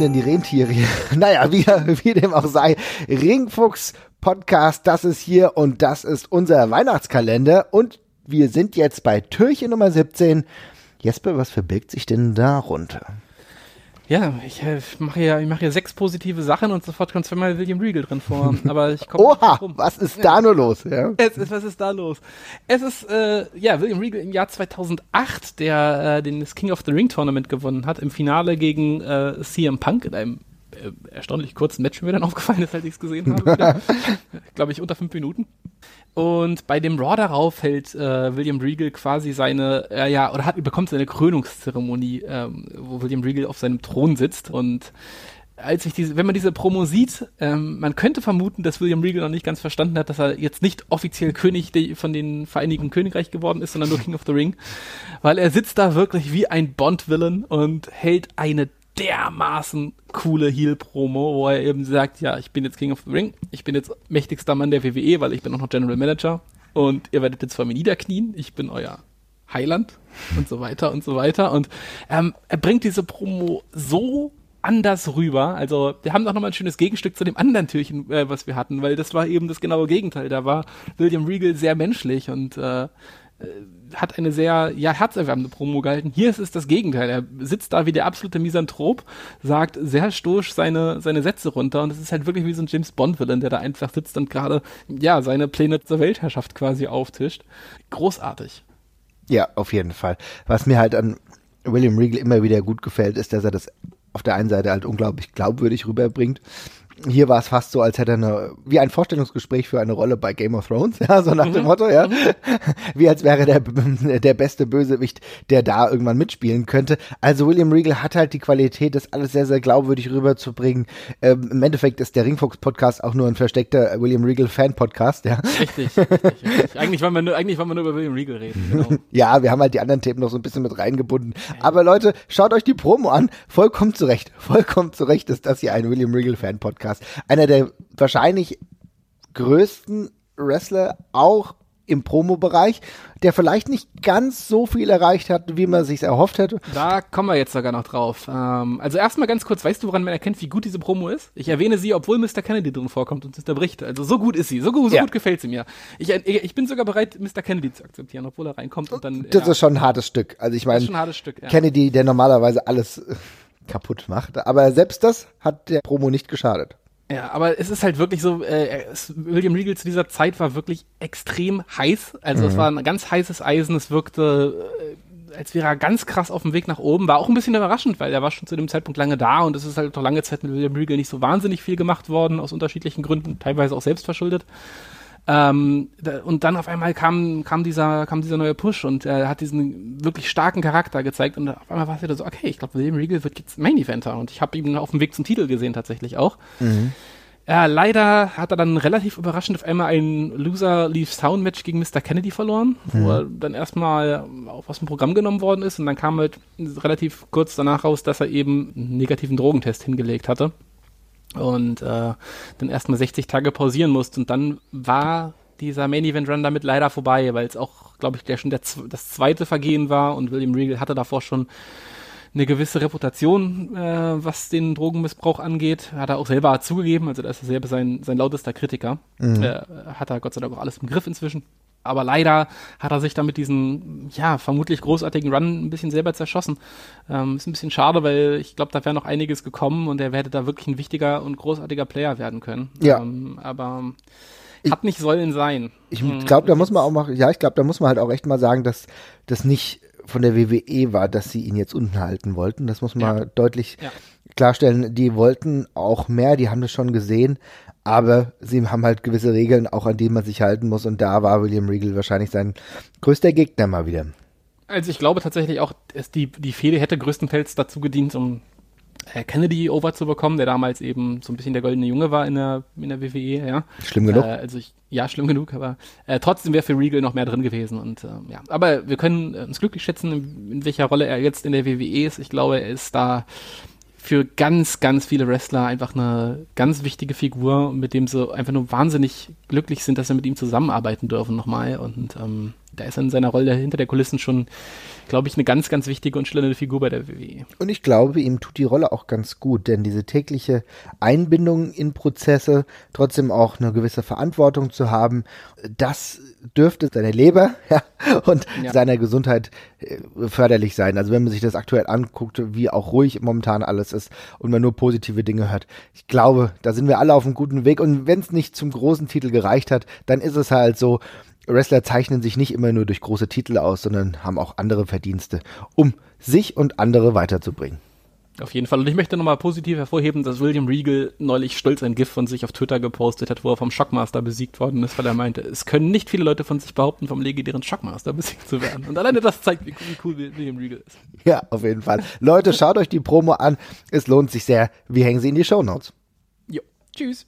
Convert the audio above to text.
denn die Rentiere naja, wie, wie dem auch sei. Ringfuchs Podcast, das ist hier und das ist unser Weihnachtskalender. Und wir sind jetzt bei Türchen Nummer 17. Jesper, was verbirgt sich denn darunter? Ja, ich äh, mache ja, ich mache hier sechs positive Sachen und sofort kommt zweimal William Regal drin vor. Aber ich komme Oha, was ist da nur los? Ja? Es ist, was ist da los? Es ist äh, ja William Regal im Jahr 2008, der äh, den das King of the Ring Tournament gewonnen hat im Finale gegen äh, CM Punk in einem äh, erstaunlich kurzen Match, mir dann aufgefallen ist, als ich es gesehen habe. Glaube ich unter fünf Minuten. Und bei dem Raw darauf hält äh, William Regal quasi seine, äh, ja, oder hat, bekommt seine Krönungszeremonie, ähm, wo William Regal auf seinem Thron sitzt. Und als ich diese, wenn man diese Promo sieht, ähm, man könnte vermuten, dass William Regal noch nicht ganz verstanden hat, dass er jetzt nicht offiziell König de, von den Vereinigten Königreich geworden ist, sondern nur King of the Ring. Weil er sitzt da wirklich wie ein Bond-Villain und hält eine dermaßen coole Heel-Promo, wo er eben sagt, ja, ich bin jetzt King of the Ring, ich bin jetzt mächtigster Mann der WWE, weil ich bin auch noch General Manager und ihr werdet jetzt vor mir niederknien, ich bin euer Heiland und so weiter und so weiter und ähm, er bringt diese Promo so anders rüber. Also wir haben doch nochmal ein schönes Gegenstück zu dem anderen Türchen, äh, was wir hatten, weil das war eben das genaue Gegenteil. Da war William Regal sehr menschlich und äh, hat eine sehr ja, herzerwärmende Promo gehalten. Hier ist es das Gegenteil. Er sitzt da wie der absolute Misanthrop, sagt sehr stoisch seine, seine Sätze runter und es ist halt wirklich wie so ein James Bond-Villain, der da einfach sitzt und gerade ja seine Pläne zur Weltherrschaft quasi auftischt. Großartig. Ja, auf jeden Fall. Was mir halt an William Regal immer wieder gut gefällt, ist, dass er das auf der einen Seite halt unglaublich glaubwürdig rüberbringt hier war es fast so, als hätte er eine, wie ein Vorstellungsgespräch für eine Rolle bei Game of Thrones, ja, so nach mhm. dem Motto, ja. Mhm. Wie als wäre der, der beste Bösewicht, der da irgendwann mitspielen könnte. Also William Regal hat halt die Qualität, das alles sehr, sehr glaubwürdig rüberzubringen. Ähm, Im Endeffekt ist der Ringfuchs-Podcast auch nur ein versteckter William Regal-Fan-Podcast, ja. Richtig, richtig, richtig. Eigentlich wollen wir nur, eigentlich wollen wir nur über William Regal reden, genau. ja, wir haben halt die anderen Themen noch so ein bisschen mit reingebunden. Aber Leute, schaut euch die Promo an. Vollkommen zurecht. Vollkommen zurecht ist das hier ein William Regal-Fan-Podcast. Podcast. Einer der wahrscheinlich größten Wrestler auch im Promo-Bereich, der vielleicht nicht ganz so viel erreicht hat, wie man sich erhofft hätte. Da kommen wir jetzt sogar noch drauf. Ähm, also erstmal ganz kurz, weißt du, woran man erkennt, wie gut diese Promo ist? Ich erwähne sie, obwohl Mr. Kennedy drin vorkommt und Mr. Bricht. Also so gut ist sie, so gut, so ja. gut gefällt sie mir. Ich, ich bin sogar bereit, Mr. Kennedy zu akzeptieren, obwohl er reinkommt und dann. Das ja. ist schon ein hartes Stück. Also ich meine, ja. Kennedy, der normalerweise alles kaputt macht, aber selbst das hat der Promo nicht geschadet. Ja, aber es ist halt wirklich so, äh, es, William Regal zu dieser Zeit war wirklich extrem heiß. Also mhm. es war ein ganz heißes Eisen, es wirkte, äh, als wäre er ganz krass auf dem Weg nach oben. War auch ein bisschen überraschend, weil er war schon zu dem Zeitpunkt lange da und es ist halt noch lange Zeit mit William Regal nicht so wahnsinnig viel gemacht worden, aus unterschiedlichen Gründen, teilweise auch selbst verschuldet. Ähm, und dann auf einmal kam, kam, dieser, kam dieser neue Push und er hat diesen wirklich starken Charakter gezeigt und auf einmal war es wieder so, okay, ich glaube, William Regal wird jetzt Main Eventer und ich habe ihn auf dem Weg zum Titel gesehen tatsächlich auch. Mhm. Ja, leider hat er dann relativ überraschend auf einmal ein Loser Leaves Town Match gegen Mr. Kennedy verloren, mhm. wo er dann erstmal auch aus dem Programm genommen worden ist und dann kam halt relativ kurz danach raus, dass er eben einen negativen Drogentest hingelegt hatte und äh, dann erstmal 60 Tage pausieren musste. Und dann war dieser Main Event Run damit leider vorbei, weil es auch, glaube ich, der schon der, das zweite Vergehen war und William Regal hatte davor schon eine gewisse Reputation, äh, was den Drogenmissbrauch angeht. Hat er auch selber zugegeben, also da ist er selber sein, sein lautester Kritiker. Mhm. Äh, hat er Gott sei Dank auch alles im Griff inzwischen. Aber leider hat er sich damit diesen, ja, vermutlich großartigen Run ein bisschen selber zerschossen. Ähm, ist ein bisschen schade, weil ich glaube, da wäre noch einiges gekommen und er wäre da wirklich ein wichtiger und großartiger Player werden können. Ja. Ähm, aber hat ich, nicht sollen sein. Ich glaube, da muss man auch mal, ja, ich glaube, da muss man halt auch echt mal sagen, dass das nicht von der WWE war, dass sie ihn jetzt unten halten wollten. Das muss man ja. deutlich ja. klarstellen. Die wollten auch mehr, die haben das schon gesehen, aber sie haben halt gewisse Regeln, auch an die man sich halten muss. Und da war William Regal wahrscheinlich sein größter Gegner mal wieder. Also ich glaube tatsächlich auch, dass die, die Fehde hätte größtenteils dazu gedient, um äh, Kennedy over zu bekommen, der damals eben so ein bisschen der goldene Junge war in der, in der WWE, ja. Schlimm genug. Äh, also ich, ja, schlimm genug, aber äh, trotzdem wäre für Regal noch mehr drin gewesen und äh, ja. Aber wir können uns glücklich schätzen, in, in welcher Rolle er jetzt in der WWE ist. Ich glaube, er ist da für ganz, ganz viele Wrestler einfach eine ganz wichtige Figur, mit dem sie einfach nur wahnsinnig glücklich sind, dass sie mit ihm zusammenarbeiten dürfen nochmal. Und ähm, da ist er in seiner Rolle hinter der Kulissen schon, glaube ich, eine ganz, ganz wichtige und schlündernde Figur bei der WWE. Und ich glaube, ihm tut die Rolle auch ganz gut, denn diese tägliche Einbindung in Prozesse, trotzdem auch eine gewisse Verantwortung zu haben, das dürfte seine Leber ja, und ja. seiner Gesundheit äh, förderlich sein. Also wenn man sich das aktuell anguckt, wie auch ruhig momentan alles ist und man nur positive Dinge hört. Ich glaube, da sind wir alle auf einem guten Weg. Und wenn es nicht zum großen Titel gereicht hat, dann ist es halt so, Wrestler zeichnen sich nicht immer nur durch große Titel aus, sondern haben auch andere Verdienste, um sich und andere weiterzubringen. Auf jeden Fall. Und ich möchte nochmal positiv hervorheben, dass William Regal neulich stolz ein GIF von sich auf Twitter gepostet hat, wo er vom Shockmaster besiegt worden ist, weil er meinte, es können nicht viele Leute von sich behaupten, vom legendären Shockmaster besiegt zu werden. Und alleine das zeigt, wie, wie cool William Regal ist. Ja, auf jeden Fall. Leute, schaut euch die Promo an. Es lohnt sich sehr. Wir hängen sie in die Show Notes. Jo. Tschüss.